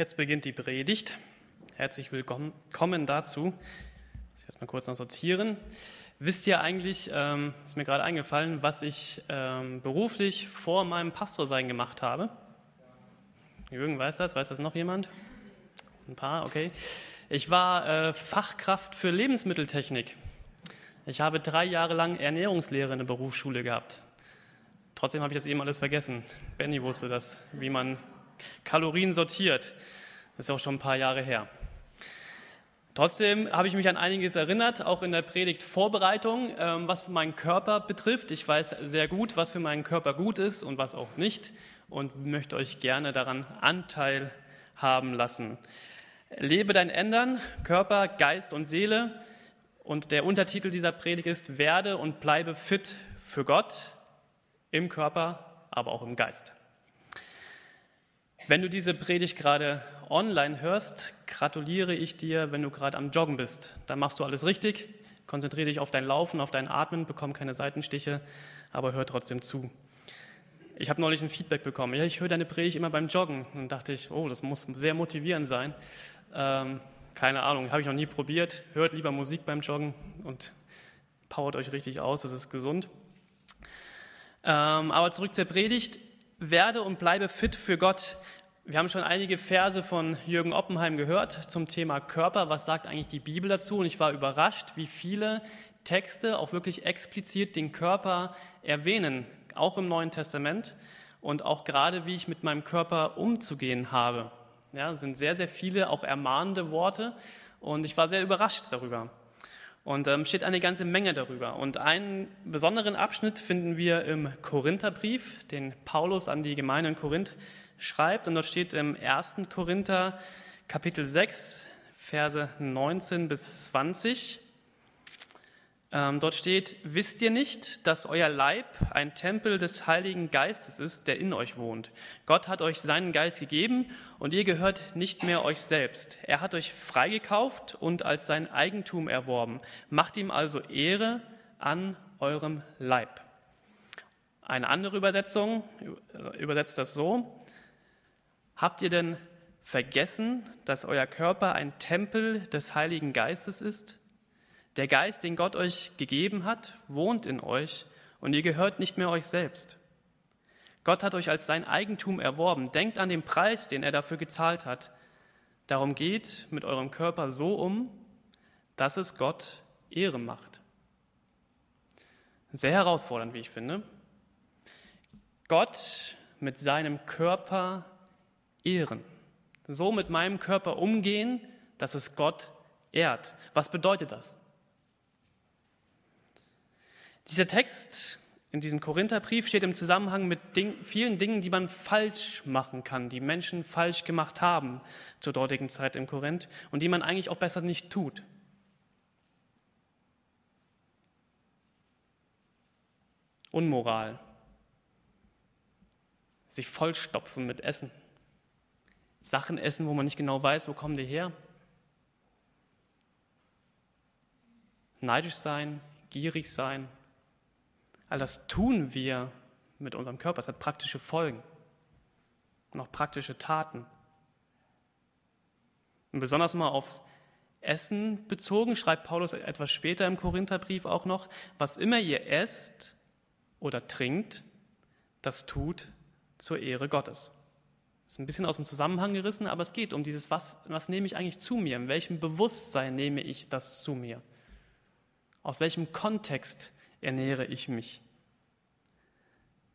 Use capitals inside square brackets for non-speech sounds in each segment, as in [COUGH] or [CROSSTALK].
Jetzt beginnt die Predigt. Herzlich willkommen dazu. Ich erstmal kurz noch sortieren. Wisst ihr eigentlich, ähm, ist mir gerade eingefallen, was ich ähm, beruflich vor meinem Pastorsein gemacht habe? Jürgen weiß das, weiß das noch jemand? Ein paar, okay. Ich war äh, Fachkraft für Lebensmitteltechnik. Ich habe drei Jahre lang Ernährungslehre in der Berufsschule gehabt. Trotzdem habe ich das eben alles vergessen. Benny wusste das, wie man Kalorien sortiert. Das ist auch schon ein paar Jahre her. Trotzdem habe ich mich an einiges erinnert, auch in der Predigtvorbereitung, ähm, was meinen Körper betrifft. Ich weiß sehr gut, was für meinen Körper gut ist und was auch nicht und möchte euch gerne daran Anteil haben lassen. Lebe dein Ändern, Körper, Geist und Seele. Und der Untertitel dieser Predigt ist, werde und bleibe fit für Gott im Körper, aber auch im Geist. Wenn du diese Predigt gerade online hörst, gratuliere ich dir, wenn du gerade am Joggen bist. Dann machst du alles richtig. Konzentriere dich auf dein Laufen, auf dein Atmen, bekomm keine Seitenstiche, aber hör trotzdem zu. Ich habe neulich ein Feedback bekommen. Ja, ich höre deine Predigt immer beim Joggen. Und dachte ich, oh, das muss sehr motivierend sein. Ähm, keine Ahnung, habe ich noch nie probiert. Hört lieber Musik beim Joggen und powert euch richtig aus, das ist gesund. Ähm, aber zurück zur Predigt. Werde und bleibe fit für Gott. Wir haben schon einige Verse von Jürgen Oppenheim gehört zum Thema Körper. Was sagt eigentlich die Bibel dazu? Und ich war überrascht, wie viele Texte auch wirklich explizit den Körper erwähnen, auch im Neuen Testament und auch gerade, wie ich mit meinem Körper umzugehen habe. Ja, sind sehr, sehr viele auch ermahnende Worte und ich war sehr überrascht darüber. Und ähm, steht eine ganze Menge darüber. Und einen besonderen Abschnitt finden wir im Korintherbrief, den Paulus an die Gemeinde in Korinth schreibt. Und dort steht im 1. Korinther Kapitel 6, Verse 19 bis 20. Ähm, dort steht, wisst ihr nicht, dass euer Leib ein Tempel des Heiligen Geistes ist, der in euch wohnt? Gott hat euch seinen Geist gegeben und ihr gehört nicht mehr euch selbst. Er hat euch freigekauft und als sein Eigentum erworben. Macht ihm also Ehre an eurem Leib. Eine andere Übersetzung übersetzt das so. Habt ihr denn vergessen, dass euer Körper ein Tempel des Heiligen Geistes ist? Der Geist, den Gott euch gegeben hat, wohnt in euch und ihr gehört nicht mehr euch selbst. Gott hat euch als sein Eigentum erworben. Denkt an den Preis, den er dafür gezahlt hat. Darum geht mit eurem Körper so um, dass es Gott Ehre macht. Sehr herausfordernd, wie ich finde. Gott mit seinem Körper ehren. So mit meinem Körper umgehen, dass es Gott ehrt. Was bedeutet das? Dieser Text in diesem Korintherbrief steht im Zusammenhang mit Ding, vielen Dingen, die man falsch machen kann, die Menschen falsch gemacht haben zur dortigen Zeit in Korinth und die man eigentlich auch besser nicht tut. Unmoral, sich vollstopfen mit Essen, Sachen essen, wo man nicht genau weiß, wo kommen die her, neidisch sein, gierig sein, All das tun wir mit unserem Körper. Es hat praktische Folgen und auch praktische Taten. Und besonders mal aufs Essen bezogen, schreibt Paulus etwas später im Korintherbrief auch noch, was immer ihr esst oder trinkt, das tut zur Ehre Gottes. Ist ein bisschen aus dem Zusammenhang gerissen, aber es geht um dieses, was, was nehme ich eigentlich zu mir? In welchem Bewusstsein nehme ich das zu mir? Aus welchem Kontext ernähre ich mich.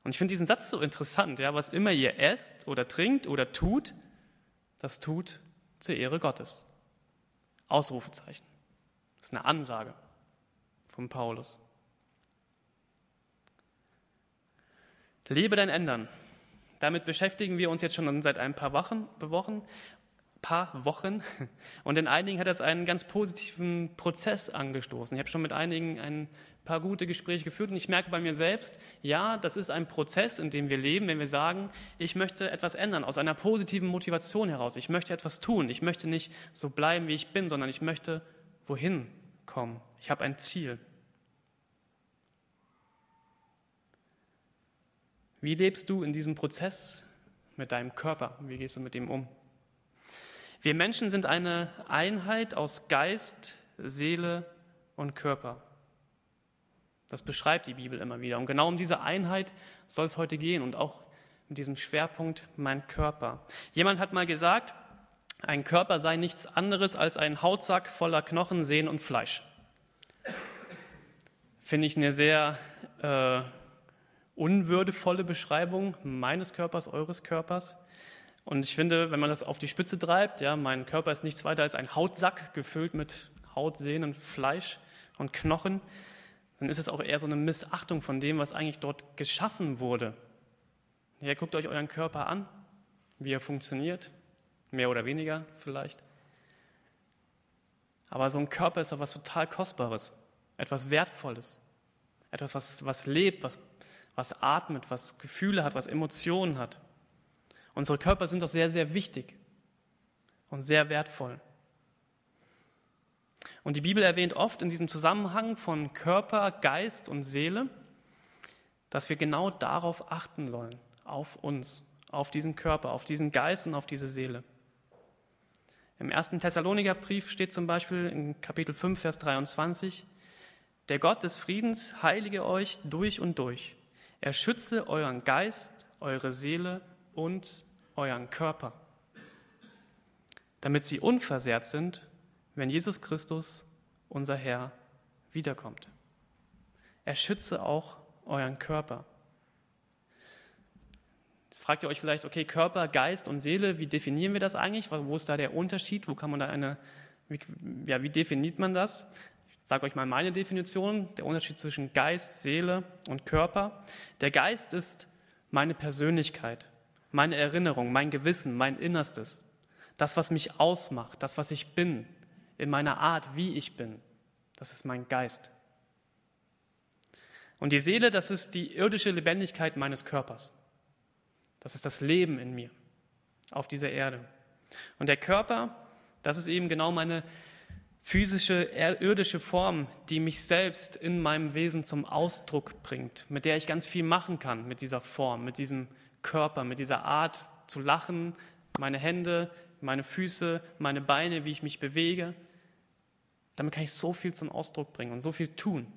Und ich finde diesen Satz so interessant, ja, was immer ihr esst oder trinkt oder tut, das tut zur Ehre Gottes. Ausrufezeichen. Das ist eine Ansage von Paulus. Lebe dein Ändern. Damit beschäftigen wir uns jetzt schon seit ein paar Wochen, Wochen paar Wochen. Und in einigen hat das einen ganz positiven Prozess angestoßen. Ich habe schon mit einigen ein paar gute Gespräche geführt und ich merke bei mir selbst, ja, das ist ein Prozess, in dem wir leben, wenn wir sagen, ich möchte etwas ändern, aus einer positiven Motivation heraus. Ich möchte etwas tun. Ich möchte nicht so bleiben, wie ich bin, sondern ich möchte wohin kommen. Ich habe ein Ziel. Wie lebst du in diesem Prozess mit deinem Körper? Wie gehst du mit ihm um? Wir Menschen sind eine Einheit aus Geist, Seele und Körper. Das beschreibt die Bibel immer wieder. Und genau um diese Einheit soll es heute gehen und auch mit diesem Schwerpunkt mein Körper. Jemand hat mal gesagt, ein Körper sei nichts anderes als ein Hautsack voller Knochen, Sehnen und Fleisch. Finde ich eine sehr äh, unwürdevolle Beschreibung meines Körpers, eures Körpers. Und ich finde, wenn man das auf die Spitze treibt, ja, mein Körper ist nichts weiter als ein Hautsack gefüllt mit Haut, Sehnen, Fleisch und Knochen, dann ist es auch eher so eine Missachtung von dem, was eigentlich dort geschaffen wurde. Ja, guckt euch euren Körper an, wie er funktioniert, mehr oder weniger vielleicht. Aber so ein Körper ist doch was total Kostbares, etwas Wertvolles, etwas, was, was lebt, was, was atmet, was Gefühle hat, was Emotionen hat. Unsere Körper sind doch sehr, sehr wichtig und sehr wertvoll. Und die Bibel erwähnt oft in diesem Zusammenhang von Körper, Geist und Seele, dass wir genau darauf achten sollen, auf uns, auf diesen Körper, auf diesen Geist und auf diese Seele. Im ersten Thessalonikerbrief steht zum Beispiel in Kapitel 5, Vers 23, der Gott des Friedens heilige euch durch und durch. Er schütze euren Geist, eure Seele und euren Körper, damit sie unversehrt sind wenn Jesus Christus, unser Herr, wiederkommt. Er schütze auch euren Körper. Jetzt fragt ihr euch vielleicht, okay, Körper, Geist und Seele, wie definieren wir das eigentlich? Wo ist da der Unterschied? Wo kann man da eine, wie, ja, wie definiert man das? Sage euch mal meine Definition, der Unterschied zwischen Geist, Seele und Körper. Der Geist ist meine Persönlichkeit, meine Erinnerung, mein Gewissen, mein Innerstes. Das, was mich ausmacht, das, was ich bin, in meiner Art, wie ich bin. Das ist mein Geist. Und die Seele, das ist die irdische Lebendigkeit meines Körpers. Das ist das Leben in mir auf dieser Erde. Und der Körper, das ist eben genau meine physische, irdische Form, die mich selbst in meinem Wesen zum Ausdruck bringt, mit der ich ganz viel machen kann, mit dieser Form, mit diesem Körper, mit dieser Art zu lachen, meine Hände, meine Füße, meine Beine, wie ich mich bewege. Damit kann ich so viel zum Ausdruck bringen und so viel tun.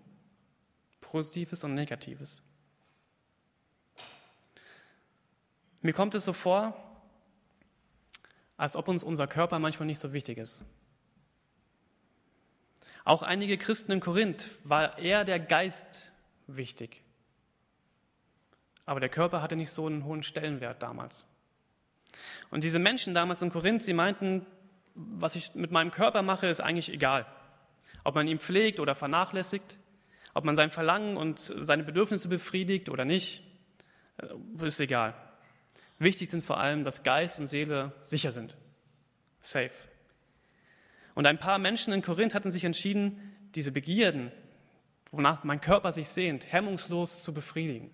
Positives und Negatives. Mir kommt es so vor, als ob uns unser Körper manchmal nicht so wichtig ist. Auch einige Christen in Korinth war eher der Geist wichtig. Aber der Körper hatte nicht so einen hohen Stellenwert damals. Und diese Menschen damals in Korinth, sie meinten, was ich mit meinem Körper mache, ist eigentlich egal. Ob man ihn pflegt oder vernachlässigt, ob man sein Verlangen und seine Bedürfnisse befriedigt oder nicht, äh, ist egal. Wichtig sind vor allem, dass Geist und Seele sicher sind. Safe. Und ein paar Menschen in Korinth hatten sich entschieden, diese Begierden, wonach mein Körper sich sehnt, hemmungslos zu befriedigen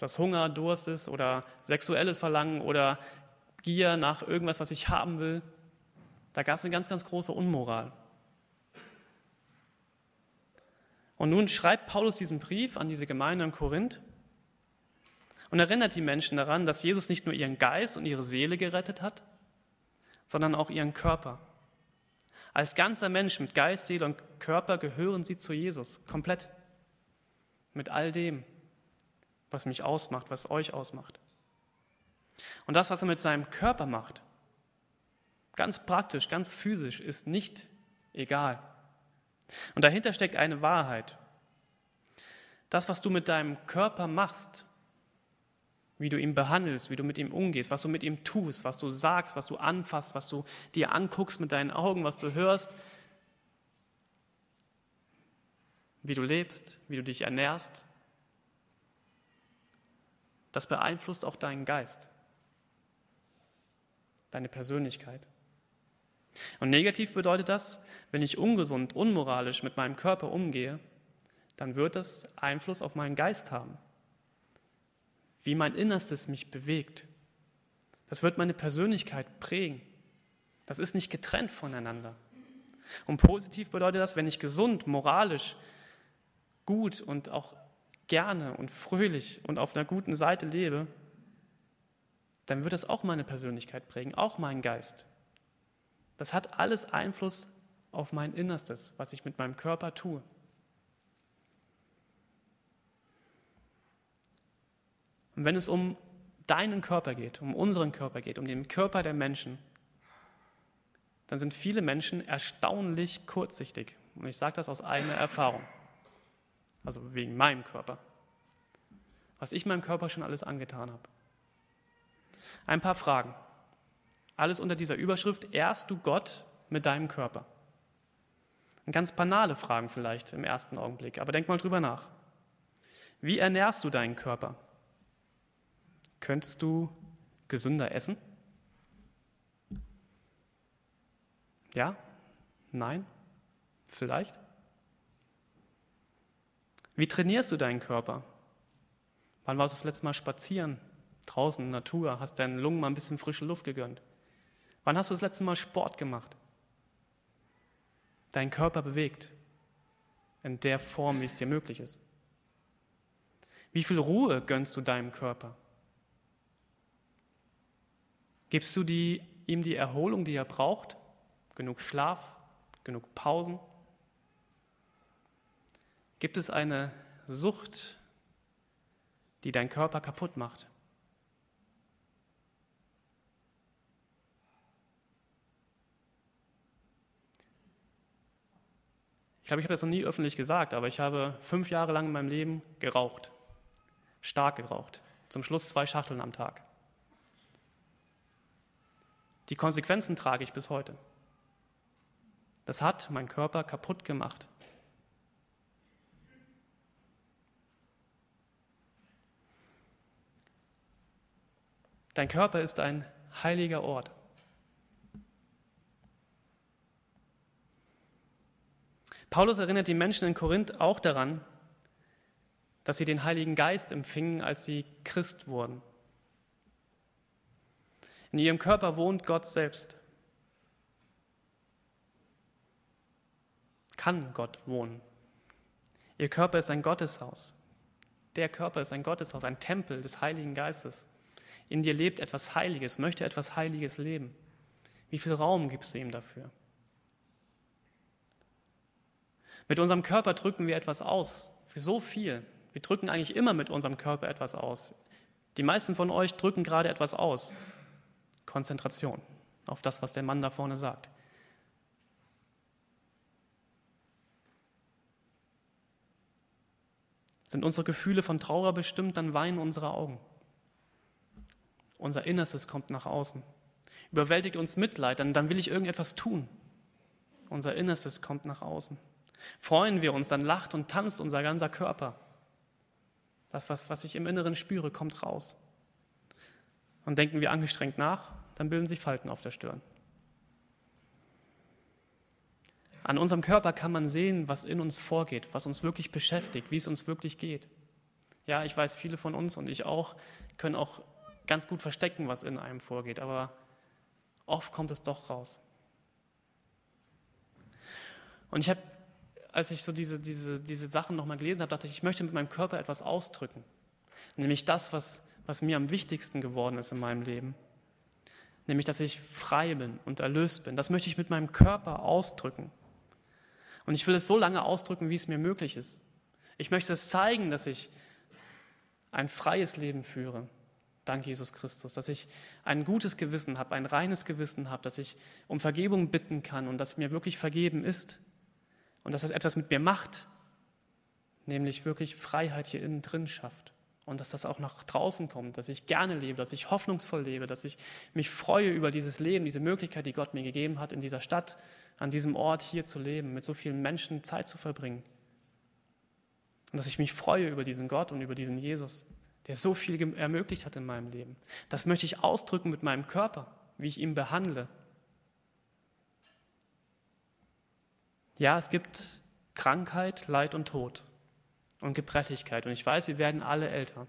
das Hunger, Durst ist oder sexuelles Verlangen oder Gier nach irgendwas, was ich haben will. Da gab es eine ganz, ganz große Unmoral. Und nun schreibt Paulus diesen Brief an diese Gemeinde in Korinth und erinnert die Menschen daran, dass Jesus nicht nur ihren Geist und ihre Seele gerettet hat, sondern auch ihren Körper. Als ganzer Mensch mit Geist, Seele und Körper gehören sie zu Jesus, komplett. Mit all dem, was mich ausmacht, was euch ausmacht. Und das, was er mit seinem Körper macht, ganz praktisch, ganz physisch, ist nicht egal. Und dahinter steckt eine Wahrheit. Das, was du mit deinem Körper machst, wie du ihn behandelst, wie du mit ihm umgehst, was du mit ihm tust, was du sagst, was du anfasst, was du dir anguckst mit deinen Augen, was du hörst, wie du lebst, wie du dich ernährst, das beeinflusst auch deinen Geist, deine Persönlichkeit. Und negativ bedeutet das, wenn ich ungesund, unmoralisch mit meinem Körper umgehe, dann wird das Einfluss auf meinen Geist haben. Wie mein Innerstes mich bewegt. Das wird meine Persönlichkeit prägen. Das ist nicht getrennt voneinander. Und positiv bedeutet das, wenn ich gesund, moralisch, gut und auch gerne und fröhlich und auf einer guten Seite lebe, dann wird das auch meine Persönlichkeit prägen, auch meinen Geist. Das hat alles Einfluss auf mein Innerstes, was ich mit meinem Körper tue. Und wenn es um deinen Körper geht, um unseren Körper geht, um den Körper der Menschen, dann sind viele Menschen erstaunlich kurzsichtig. Und ich sage das aus eigener Erfahrung. Also wegen meinem Körper. Was ich meinem Körper schon alles angetan habe. Ein paar Fragen. Alles unter dieser Überschrift, ehrst du Gott mit deinem Körper? Ganz banale Fragen vielleicht im ersten Augenblick, aber denk mal drüber nach. Wie ernährst du deinen Körper? Könntest du gesünder essen? Ja? Nein? Vielleicht? Wie trainierst du deinen Körper? Wann warst du das letzte Mal spazieren? Draußen in der Natur? Hast deinen Lungen mal ein bisschen frische Luft gegönnt? Wann hast du das letzte Mal Sport gemacht? Deinen Körper bewegt? In der Form, wie es dir möglich ist? Wie viel Ruhe gönnst du deinem Körper? Gibst du die, ihm die Erholung, die er braucht? Genug Schlaf, genug Pausen? Gibt es eine Sucht, die deinen Körper kaputt macht? Ich glaube, ich habe das noch nie öffentlich gesagt, aber ich habe fünf Jahre lang in meinem Leben geraucht. Stark geraucht. Zum Schluss zwei Schachteln am Tag. Die Konsequenzen trage ich bis heute. Das hat mein Körper kaputt gemacht. Dein Körper ist ein heiliger Ort. Paulus erinnert die Menschen in Korinth auch daran, dass sie den Heiligen Geist empfingen, als sie Christ wurden. In ihrem Körper wohnt Gott selbst. Kann Gott wohnen. Ihr Körper ist ein Gotteshaus. Der Körper ist ein Gotteshaus, ein Tempel des Heiligen Geistes. In dir lebt etwas Heiliges, möchte etwas Heiliges leben. Wie viel Raum gibst du ihm dafür? Mit unserem Körper drücken wir etwas aus, für so viel. Wir drücken eigentlich immer mit unserem Körper etwas aus. Die meisten von euch drücken gerade etwas aus. Konzentration auf das, was der Mann da vorne sagt. Sind unsere Gefühle von Trauer bestimmt, dann weinen unsere Augen. Unser Innerstes kommt nach außen. Überwältigt uns Mitleid, dann, dann will ich irgendetwas tun. Unser Innerstes kommt nach außen. Freuen wir uns, dann lacht und tanzt unser ganzer Körper. Das, was, was ich im Inneren spüre, kommt raus. Und denken wir angestrengt nach, dann bilden sich Falten auf der Stirn. An unserem Körper kann man sehen, was in uns vorgeht, was uns wirklich beschäftigt, wie es uns wirklich geht. Ja, ich weiß, viele von uns und ich auch können auch ganz gut verstecken, was in einem vorgeht, aber oft kommt es doch raus. Und ich habe, als ich so diese, diese, diese Sachen nochmal gelesen habe, dachte ich, ich möchte mit meinem Körper etwas ausdrücken. Nämlich das, was, was mir am wichtigsten geworden ist in meinem Leben nämlich dass ich frei bin und erlöst bin. Das möchte ich mit meinem Körper ausdrücken. Und ich will es so lange ausdrücken, wie es mir möglich ist. Ich möchte es zeigen, dass ich ein freies Leben führe, dank Jesus Christus, dass ich ein gutes Gewissen habe, ein reines Gewissen habe, dass ich um Vergebung bitten kann und dass mir wirklich vergeben ist und dass das etwas mit mir macht, nämlich wirklich Freiheit hier innen drin schafft und dass das auch nach draußen kommt, dass ich gerne lebe, dass ich hoffnungsvoll lebe, dass ich mich freue über dieses Leben, diese Möglichkeit, die Gott mir gegeben hat, in dieser Stadt, an diesem Ort hier zu leben, mit so vielen Menschen Zeit zu verbringen. Und dass ich mich freue über diesen Gott und über diesen Jesus, der so viel ermöglicht hat in meinem Leben. Das möchte ich ausdrücken mit meinem Körper, wie ich ihn behandle. Ja, es gibt Krankheit, Leid und Tod und Gebrechlichkeit. Und ich weiß, wir werden alle älter.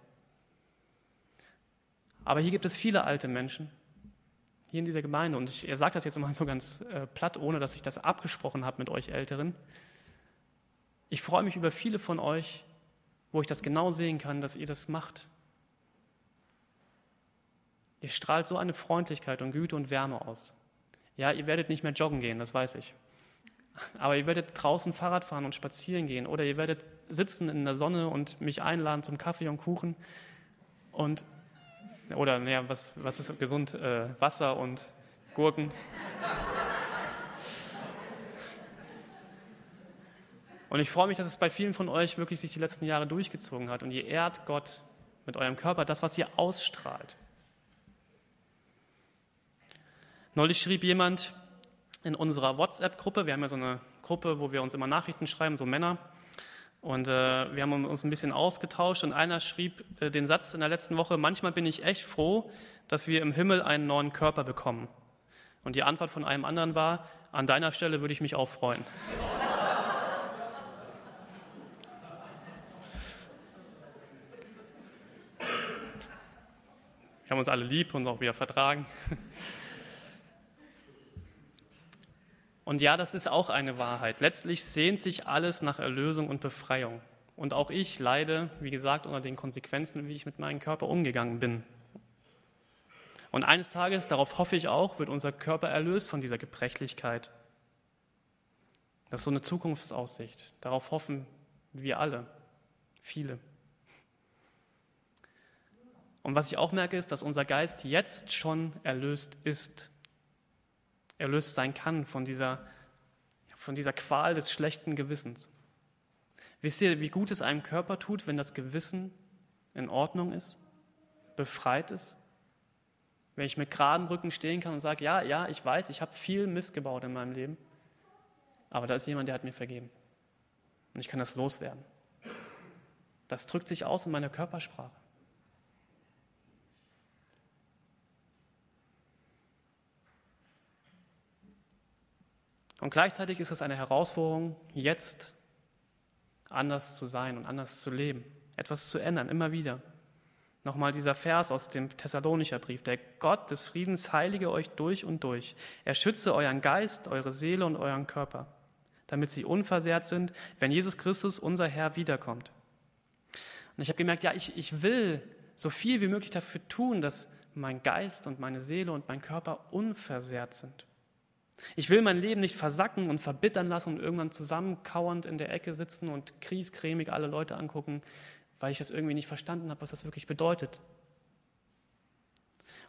Aber hier gibt es viele alte Menschen, hier in dieser Gemeinde. Und ich, sagt das jetzt immer [LAUGHS] so ganz äh, platt, ohne dass ich das abgesprochen habe mit euch Älteren. Ich freue mich über viele von euch, wo ich das genau sehen kann, dass ihr das macht. Ihr strahlt so eine Freundlichkeit und Güte und Wärme aus. Ja, ihr werdet nicht mehr joggen gehen, das weiß ich. [LAUGHS] Aber ihr werdet draußen Fahrrad fahren und spazieren gehen oder ihr werdet sitzen in der Sonne und mich einladen zum Kaffee und Kuchen und oder naja, was, was ist gesund? Äh, Wasser und Gurken. Und ich freue mich, dass es bei vielen von euch wirklich sich die letzten Jahre durchgezogen hat und ihr ehrt Gott mit eurem Körper, das, was ihr ausstrahlt. Neulich schrieb jemand in unserer WhatsApp-Gruppe, wir haben ja so eine Gruppe, wo wir uns immer Nachrichten schreiben, so Männer, und äh, wir haben uns ein bisschen ausgetauscht und einer schrieb äh, den Satz in der letzten Woche, manchmal bin ich echt froh, dass wir im Himmel einen neuen Körper bekommen. Und die Antwort von einem anderen war, an deiner Stelle würde ich mich auch freuen. Wir haben uns alle lieb und auch wieder vertragen. Und ja, das ist auch eine Wahrheit. Letztlich sehnt sich alles nach Erlösung und Befreiung. Und auch ich leide, wie gesagt, unter den Konsequenzen, wie ich mit meinem Körper umgegangen bin. Und eines Tages, darauf hoffe ich auch, wird unser Körper erlöst von dieser Gebrechlichkeit. Das ist so eine Zukunftsaussicht. Darauf hoffen wir alle, viele. Und was ich auch merke, ist, dass unser Geist jetzt schon erlöst ist. Erlöst sein kann von dieser, von dieser Qual des schlechten Gewissens. Wisst ihr, wie gut es einem Körper tut, wenn das Gewissen in Ordnung ist, befreit ist? Wenn ich mit geraden Rücken stehen kann und sage, ja, ja, ich weiß, ich habe viel Mist gebaut in meinem Leben, aber da ist jemand, der hat mir vergeben. Und ich kann das loswerden. Das drückt sich aus in meiner Körpersprache. Und gleichzeitig ist es eine Herausforderung, jetzt anders zu sein und anders zu leben, etwas zu ändern, immer wieder. Nochmal dieser Vers aus dem Thessalonicher Brief. Der Gott des Friedens heilige euch durch und durch. Er schütze euren Geist, eure Seele und euren Körper, damit sie unversehrt sind, wenn Jesus Christus, unser Herr, wiederkommt. Und ich habe gemerkt, ja, ich, ich will so viel wie möglich dafür tun, dass mein Geist und meine Seele und mein Körper unversehrt sind. Ich will mein Leben nicht versacken und verbittern lassen und irgendwann zusammenkauernd in der Ecke sitzen und kriescremig alle Leute angucken, weil ich das irgendwie nicht verstanden habe, was das wirklich bedeutet.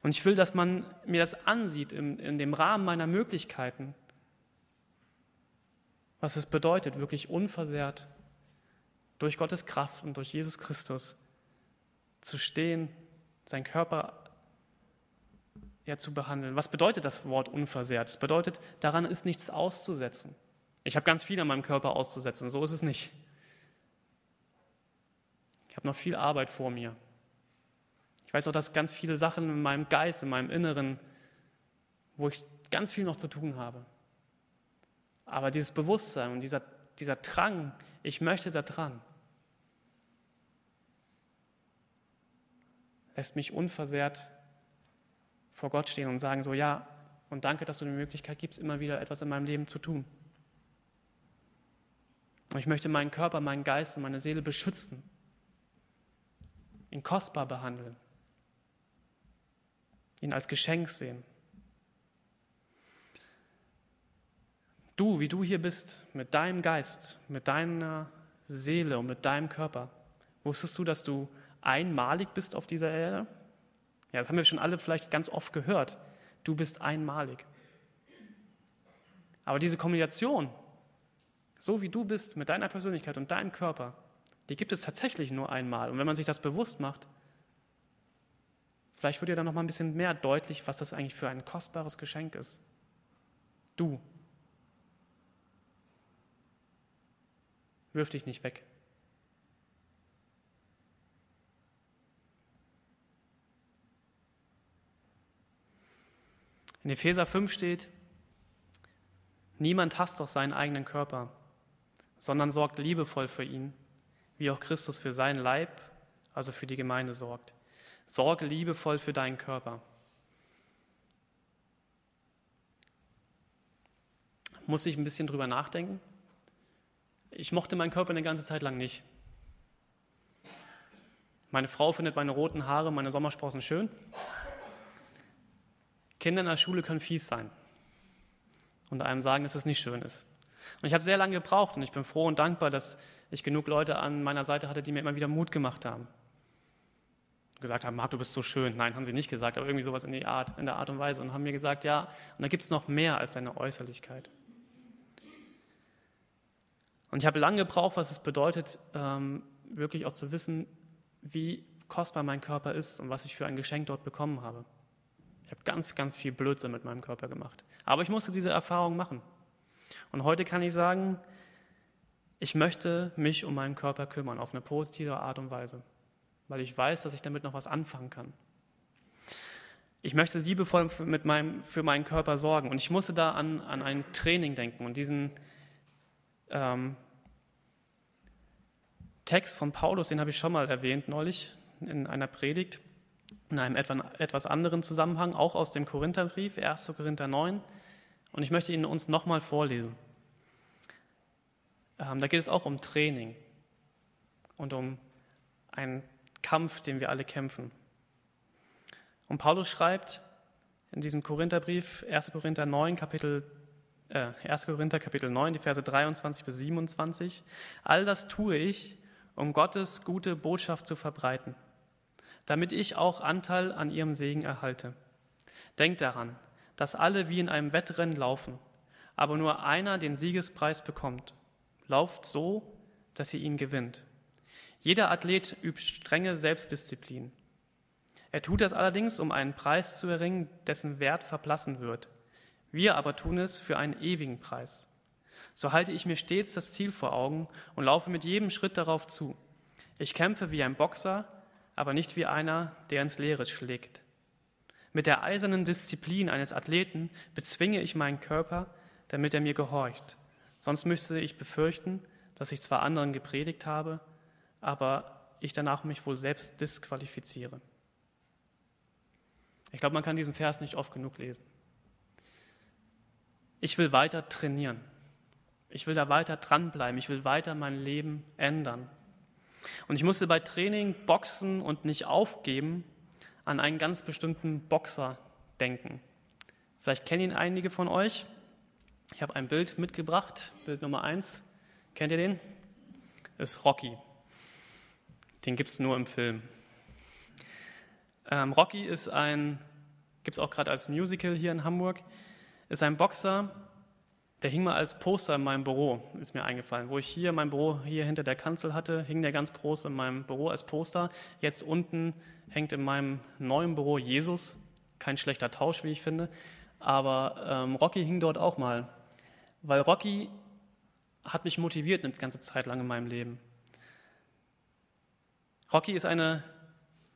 Und ich will, dass man mir das ansieht in, in dem Rahmen meiner Möglichkeiten, was es bedeutet, wirklich unversehrt durch Gottes Kraft und durch Jesus Christus zu stehen, seinen Körper ja, zu behandeln. Was bedeutet das Wort unversehrt? Es bedeutet, daran ist nichts auszusetzen. Ich habe ganz viel an meinem Körper auszusetzen, so ist es nicht. Ich habe noch viel Arbeit vor mir. Ich weiß auch, dass ganz viele Sachen in meinem Geist, in meinem Inneren, wo ich ganz viel noch zu tun habe. Aber dieses Bewusstsein und dieser, dieser Drang, ich möchte da dran, lässt mich unversehrt vor Gott stehen und sagen so, ja, und danke, dass du die Möglichkeit gibst, immer wieder etwas in meinem Leben zu tun. Ich möchte meinen Körper, meinen Geist und meine Seele beschützen, ihn kostbar behandeln, ihn als Geschenk sehen. Du, wie du hier bist, mit deinem Geist, mit deiner Seele und mit deinem Körper, wusstest du, dass du einmalig bist auf dieser Erde? Ja, das haben wir schon alle vielleicht ganz oft gehört. Du bist einmalig. Aber diese Kombination, so wie du bist mit deiner Persönlichkeit und deinem Körper, die gibt es tatsächlich nur einmal. Und wenn man sich das bewusst macht, vielleicht wird dir dann noch mal ein bisschen mehr deutlich, was das eigentlich für ein kostbares Geschenk ist. Du. Wirf dich nicht weg. In Epheser 5 steht, niemand hasst doch seinen eigenen Körper, sondern sorgt liebevoll für ihn, wie auch Christus für seinen Leib, also für die Gemeinde sorgt. Sorge liebevoll für deinen Körper. Muss ich ein bisschen drüber nachdenken? Ich mochte meinen Körper eine ganze Zeit lang nicht. Meine Frau findet meine roten Haare, meine Sommersprossen schön. Kinder in der Schule können fies sein. und einem sagen, dass es nicht schön ist. Und ich habe sehr lange gebraucht und ich bin froh und dankbar, dass ich genug Leute an meiner Seite hatte, die mir immer wieder Mut gemacht haben. Gesagt haben, Marc, du bist so schön. Nein, haben sie nicht gesagt, aber irgendwie sowas in, die Art, in der Art und Weise und haben mir gesagt, ja, und da gibt es noch mehr als eine Äußerlichkeit. Und ich habe lange gebraucht, was es bedeutet, ähm, wirklich auch zu wissen, wie kostbar mein Körper ist und was ich für ein Geschenk dort bekommen habe. Ich habe ganz, ganz viel Blödsinn mit meinem Körper gemacht. Aber ich musste diese Erfahrung machen. Und heute kann ich sagen, ich möchte mich um meinen Körper kümmern, auf eine positive Art und Weise, weil ich weiß, dass ich damit noch was anfangen kann. Ich möchte liebevoll mit meinem, für meinen Körper sorgen. Und ich musste da an, an ein Training denken und diesen ähm, Text von Paulus, den habe ich schon mal erwähnt neulich in einer Predigt, in einem etwas anderen Zusammenhang, auch aus dem Korintherbrief, 1. Korinther 9. Und ich möchte ihn uns nochmal vorlesen. Ähm, da geht es auch um Training und um einen Kampf, den wir alle kämpfen. Und Paulus schreibt in diesem Korintherbrief, 1. Korinther 9, Kapitel äh, 1. Korinther Kapitel 9, die Verse 23 bis 27. All das tue ich, um Gottes gute Botschaft zu verbreiten, damit ich auch Anteil an ihrem Segen erhalte. Denkt daran, dass alle wie in einem Wettrennen laufen, aber nur einer den Siegespreis bekommt. Lauft so, dass ihr ihn gewinnt. Jeder Athlet übt strenge Selbstdisziplin. Er tut das allerdings, um einen Preis zu erringen, dessen Wert verblassen wird. Wir aber tun es für einen ewigen Preis. So halte ich mir stets das Ziel vor Augen und laufe mit jedem Schritt darauf zu. Ich kämpfe wie ein Boxer, aber nicht wie einer, der ins Leere schlägt. Mit der eisernen Disziplin eines Athleten bezwinge ich meinen Körper, damit er mir gehorcht. Sonst müsste ich befürchten, dass ich zwar anderen gepredigt habe, aber ich danach mich wohl selbst disqualifiziere. Ich glaube, man kann diesen Vers nicht oft genug lesen. Ich will weiter trainieren. Ich will da weiter dranbleiben. Ich will weiter mein Leben ändern. Und ich musste bei Training, Boxen und nicht aufgeben an einen ganz bestimmten Boxer denken. Vielleicht kennen ihn einige von euch. Ich habe ein Bild mitgebracht, Bild Nummer eins. Kennt ihr den? Ist Rocky. Den gibt es nur im Film. Ähm, Rocky ist ein, gibt es auch gerade als Musical hier in Hamburg, ist ein Boxer, der hing mal als Poster in meinem Büro, ist mir eingefallen. Wo ich hier mein Büro hier hinter der Kanzel hatte, hing der ganz groß in meinem Büro als Poster. Jetzt unten hängt in meinem neuen Büro Jesus. Kein schlechter Tausch, wie ich finde. Aber ähm, Rocky hing dort auch mal. Weil Rocky hat mich motiviert eine ganze Zeit lang in meinem Leben. Rocky ist eine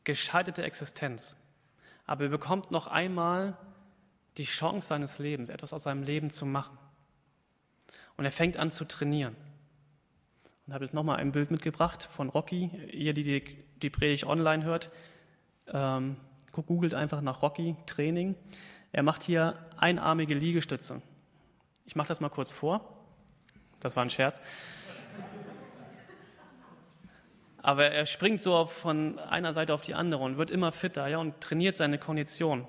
gescheiterte Existenz. Aber er bekommt noch einmal die Chance seines Lebens, etwas aus seinem Leben zu machen. Und er fängt an zu trainieren. Und habe jetzt nochmal ein Bild mitgebracht von Rocky. Ihr, die die, die Predigt online hört, ähm, googelt einfach nach Rocky Training. Er macht hier einarmige Liegestütze. Ich mache das mal kurz vor. Das war ein Scherz. Aber er springt so von einer Seite auf die andere und wird immer fitter ja, und trainiert seine Kondition.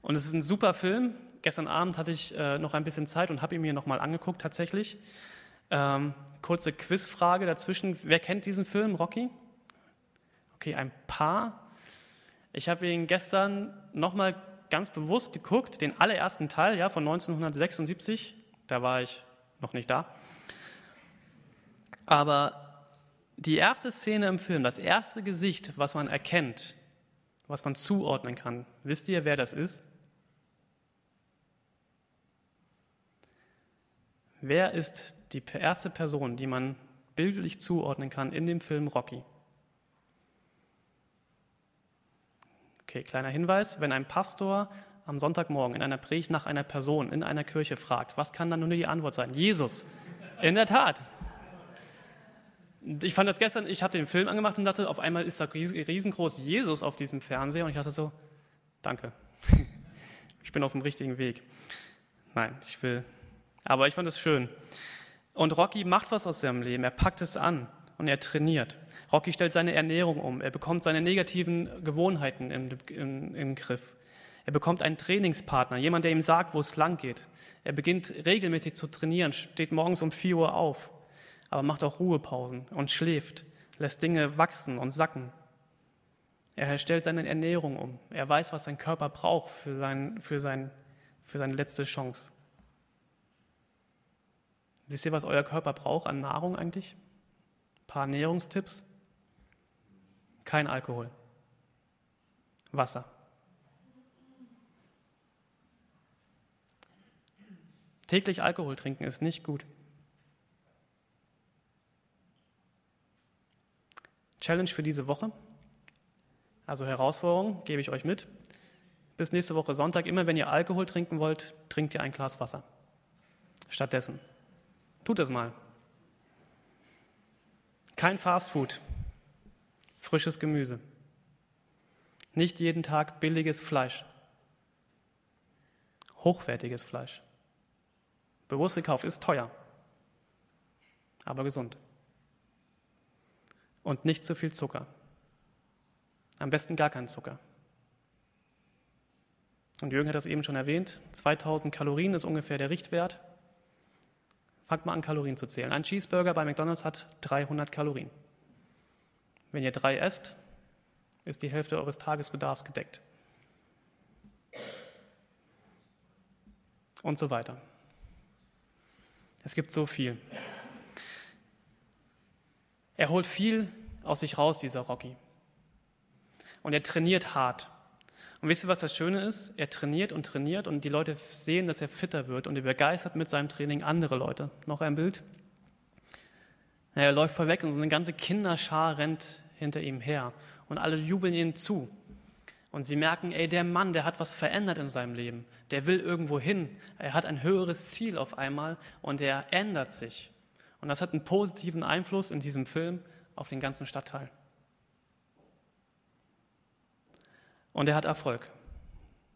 Und es ist ein super Film. Gestern Abend hatte ich äh, noch ein bisschen Zeit und habe ihn mir nochmal angeguckt tatsächlich. Ähm, kurze Quizfrage dazwischen. Wer kennt diesen Film, Rocky? Okay, ein paar. Ich habe ihn gestern nochmal ganz bewusst geguckt, den allerersten Teil ja, von 1976. Da war ich noch nicht da. Aber die erste Szene im Film, das erste Gesicht, was man erkennt, was man zuordnen kann, wisst ihr, wer das ist? Wer ist die erste Person, die man bildlich zuordnen kann in dem Film Rocky? Okay, kleiner Hinweis, wenn ein Pastor am Sonntagmorgen in einer Predigt nach einer Person in einer Kirche fragt, was kann dann nur die Antwort sein? Jesus. In der Tat. Ich fand das gestern, ich habe den Film angemacht und dachte, auf einmal ist da riesengroß Jesus auf diesem Fernseher und ich dachte so, danke. [LAUGHS] Ich bin auf dem richtigen Weg. Nein, ich will aber ich fand es schön. Und Rocky macht was aus seinem Leben. Er packt es an und er trainiert. Rocky stellt seine Ernährung um. Er bekommt seine negativen Gewohnheiten in, in den Griff. Er bekommt einen Trainingspartner, jemand, der ihm sagt, wo es lang geht. Er beginnt regelmäßig zu trainieren, steht morgens um 4 Uhr auf, aber macht auch Ruhepausen und schläft, lässt Dinge wachsen und sacken. Er stellt seine Ernährung um. Er weiß, was sein Körper braucht für, sein, für, sein, für seine letzte Chance. Wisst ihr, was euer Körper braucht an Nahrung eigentlich? Ein paar Ernährungstipps. Kein Alkohol. Wasser. Täglich Alkohol trinken ist nicht gut. Challenge für diese Woche. Also Herausforderung gebe ich euch mit. Bis nächste Woche Sonntag, immer wenn ihr Alkohol trinken wollt, trinkt ihr ein Glas Wasser. Stattdessen. Tut es mal. Kein Fastfood, frisches Gemüse. Nicht jeden Tag billiges Fleisch. Hochwertiges Fleisch. Bewusst gekauft ist teuer, aber gesund. Und nicht zu viel Zucker. Am besten gar keinen Zucker. Und Jürgen hat das eben schon erwähnt. 2000 Kalorien ist ungefähr der Richtwert. Fangt mal an, Kalorien zu zählen. Ein Cheeseburger bei McDonald's hat 300 Kalorien. Wenn ihr drei esst, ist die Hälfte eures Tagesbedarfs gedeckt. Und so weiter. Es gibt so viel. Er holt viel aus sich raus, dieser Rocky. Und er trainiert hart. Und wisst ihr, was das Schöne ist? Er trainiert und trainiert und die Leute sehen, dass er fitter wird und er begeistert mit seinem Training andere Leute. Noch ein Bild. Er läuft vorweg und so eine ganze Kinderschar rennt hinter ihm her und alle jubeln ihm zu. Und sie merken, ey, der Mann, der hat was verändert in seinem Leben. Der will irgendwo hin. Er hat ein höheres Ziel auf einmal und er ändert sich. Und das hat einen positiven Einfluss in diesem Film auf den ganzen Stadtteil. Und er hat Erfolg.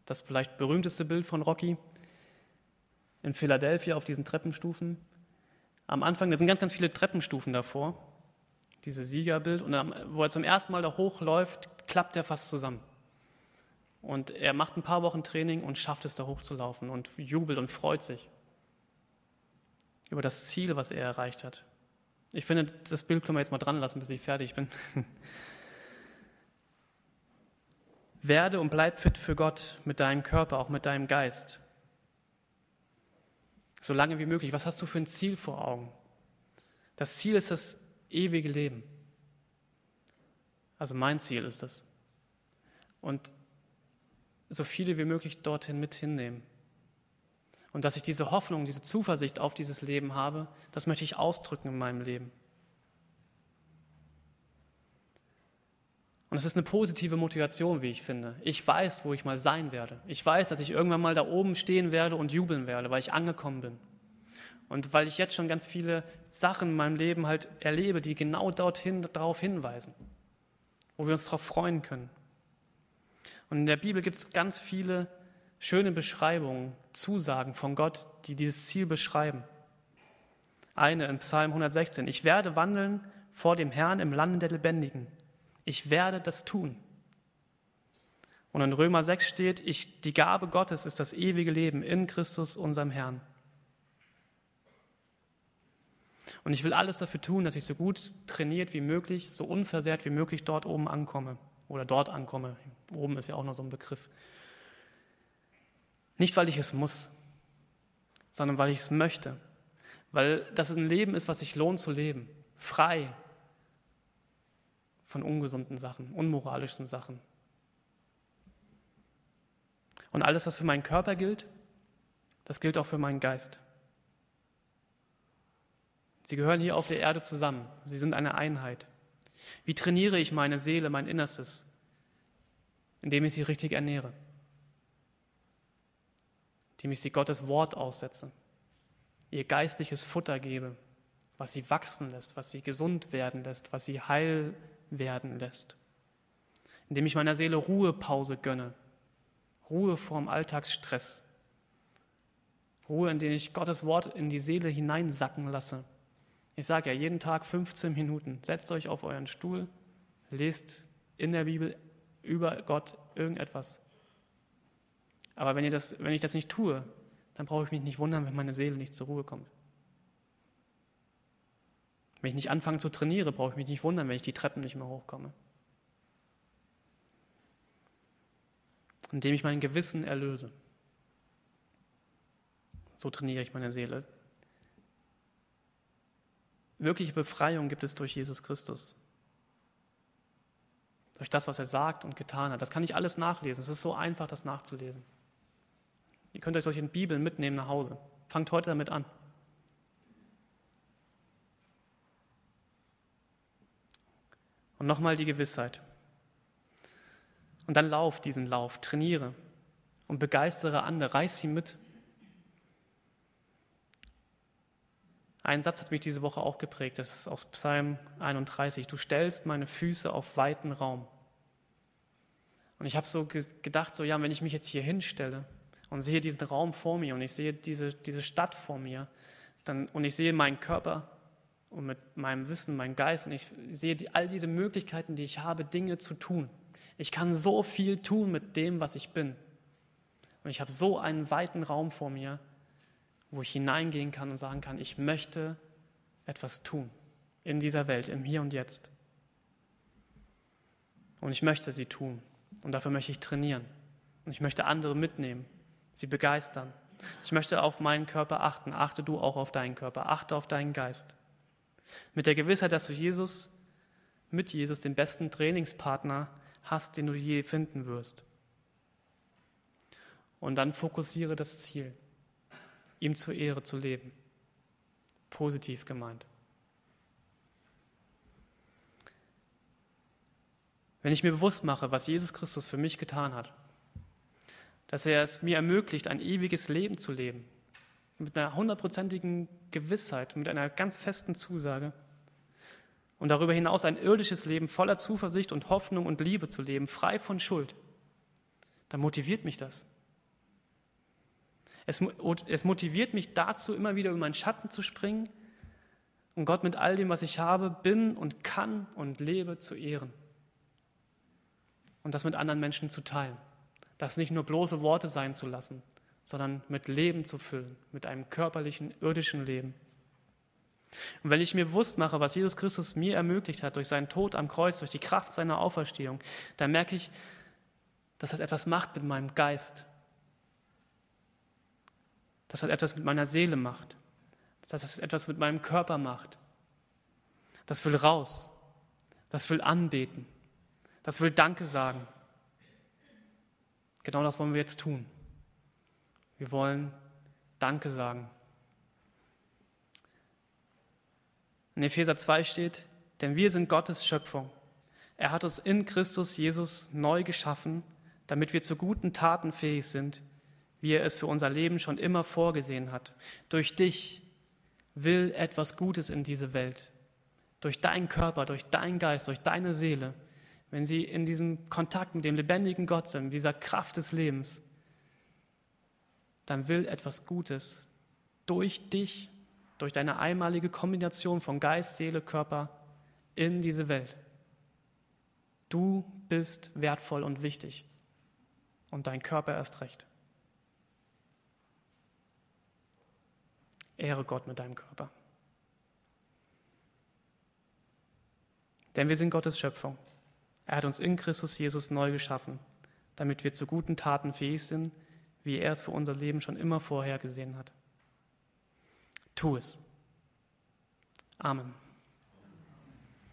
Das vielleicht berühmteste Bild von Rocky in Philadelphia auf diesen Treppenstufen. Am Anfang, da sind ganz, ganz viele Treppenstufen davor, dieses Siegerbild. Und wo er zum ersten Mal da hochläuft, klappt er fast zusammen. Und er macht ein paar Wochen Training und schafft es, da hochzulaufen und jubelt und freut sich über das Ziel, was er erreicht hat. Ich finde, das Bild können wir jetzt mal dran lassen, bis ich fertig bin. [LAUGHS] Werde und bleib fit für Gott mit deinem Körper, auch mit deinem Geist. So lange wie möglich. Was hast du für ein Ziel vor Augen? Das Ziel ist das ewige Leben. Also mein Ziel ist das. Und so viele wie möglich dorthin mit hinnehmen. Und dass ich diese Hoffnung, diese Zuversicht auf dieses Leben habe, das möchte ich ausdrücken in meinem Leben. Und es ist eine positive Motivation, wie ich finde. Ich weiß, wo ich mal sein werde. Ich weiß, dass ich irgendwann mal da oben stehen werde und jubeln werde, weil ich angekommen bin. Und weil ich jetzt schon ganz viele Sachen in meinem Leben halt erlebe, die genau dorthin, darauf hinweisen, wo wir uns darauf freuen können. Und in der Bibel gibt es ganz viele schöne Beschreibungen, Zusagen von Gott, die dieses Ziel beschreiben. Eine in Psalm 116. Ich werde wandeln vor dem Herrn im Lande der Lebendigen ich werde das tun. Und in Römer 6 steht, ich, die Gabe Gottes ist das ewige Leben in Christus, unserem Herrn. Und ich will alles dafür tun, dass ich so gut trainiert wie möglich, so unversehrt wie möglich dort oben ankomme oder dort ankomme. Oben ist ja auch noch so ein Begriff. Nicht, weil ich es muss, sondern weil ich es möchte. Weil das ein Leben ist, was sich lohnt zu leben. Frei, von ungesunden Sachen, unmoralischen Sachen. Und alles, was für meinen Körper gilt, das gilt auch für meinen Geist. Sie gehören hier auf der Erde zusammen. Sie sind eine Einheit. Wie trainiere ich meine Seele, mein Innerstes? Indem ich sie richtig ernähre. Indem ich sie Gottes Wort aussetze. Ihr geistliches Futter gebe, was sie wachsen lässt, was sie gesund werden lässt, was sie heil werden lässt. Indem ich meiner Seele Ruhepause gönne. Ruhe vorm Alltagsstress. Ruhe, in der ich Gottes Wort in die Seele hineinsacken lasse. Ich sage ja jeden Tag 15 Minuten. Setzt euch auf euren Stuhl, lest in der Bibel über Gott irgendetwas. Aber wenn, ihr das, wenn ich das nicht tue, dann brauche ich mich nicht wundern, wenn meine Seele nicht zur Ruhe kommt. Wenn ich nicht anfange zu trainieren, brauche ich mich nicht wundern, wenn ich die Treppen nicht mehr hochkomme. Indem ich mein Gewissen erlöse. So trainiere ich meine Seele. Wirkliche Befreiung gibt es durch Jesus Christus. Durch das, was er sagt und getan hat. Das kann ich alles nachlesen. Es ist so einfach, das nachzulesen. Ihr könnt euch solche Bibeln mitnehmen nach Hause. Fangt heute damit an. Und nochmal die Gewissheit. Und dann lauf diesen Lauf, trainiere und begeistere andere, reiß sie mit. Ein Satz hat mich diese Woche auch geprägt, das ist aus Psalm 31. Du stellst meine Füße auf weiten Raum. Und ich habe so gedacht, so ja, wenn ich mich jetzt hier hinstelle und sehe diesen Raum vor mir und ich sehe diese, diese Stadt vor mir dann, und ich sehe meinen Körper und mit meinem Wissen, meinem Geist und ich sehe die, all diese Möglichkeiten, die ich habe, Dinge zu tun. Ich kann so viel tun mit dem, was ich bin. Und ich habe so einen weiten Raum vor mir, wo ich hineingehen kann und sagen kann, ich möchte etwas tun in dieser Welt, im Hier und Jetzt. Und ich möchte sie tun. Und dafür möchte ich trainieren. Und ich möchte andere mitnehmen sie begeistern. Ich möchte auf meinen Körper achten. Achte du auch auf deinen Körper. Achte auf deinen Geist. Mit der Gewissheit, dass du Jesus, mit Jesus den besten Trainingspartner hast, den du je finden wirst. Und dann fokussiere das Ziel, ihm zur Ehre zu leben. Positiv gemeint. Wenn ich mir bewusst mache, was Jesus Christus für mich getan hat, dass er es mir ermöglicht, ein ewiges Leben zu leben. Mit einer hundertprozentigen Gewissheit, mit einer ganz festen Zusage. Und darüber hinaus ein irdisches Leben voller Zuversicht und Hoffnung und Liebe zu leben, frei von Schuld. Dann motiviert mich das. Es, es motiviert mich dazu, immer wieder über meinen Schatten zu springen und Gott mit all dem, was ich habe, bin und kann und lebe, zu ehren. Und das mit anderen Menschen zu teilen das nicht nur bloße Worte sein zu lassen, sondern mit Leben zu füllen, mit einem körperlichen, irdischen Leben. Und wenn ich mir bewusst mache, was Jesus Christus mir ermöglicht hat durch seinen Tod am Kreuz, durch die Kraft seiner Auferstehung, dann merke ich, dass das etwas macht mit meinem Geist. Dass das etwas mit meiner Seele macht. Dass das etwas mit meinem Körper macht. Das will raus. Das will anbeten. Das will Danke sagen. Genau das wollen wir jetzt tun. Wir wollen Danke sagen. In Epheser 2 steht, denn wir sind Gottes Schöpfung. Er hat uns in Christus Jesus neu geschaffen, damit wir zu guten Taten fähig sind, wie er es für unser Leben schon immer vorgesehen hat. Durch dich will etwas Gutes in diese Welt. Durch deinen Körper, durch deinen Geist, durch deine Seele wenn sie in diesem Kontakt mit dem lebendigen Gott sind, dieser Kraft des Lebens, dann will etwas Gutes durch dich, durch deine einmalige Kombination von Geist, Seele, Körper in diese Welt. Du bist wertvoll und wichtig und dein Körper erst recht. Ehre Gott mit deinem Körper. Denn wir sind Gottes Schöpfung. Er hat uns in Christus Jesus neu geschaffen, damit wir zu guten Taten fähig sind, wie er es für unser Leben schon immer vorhergesehen hat. Tu es. Amen.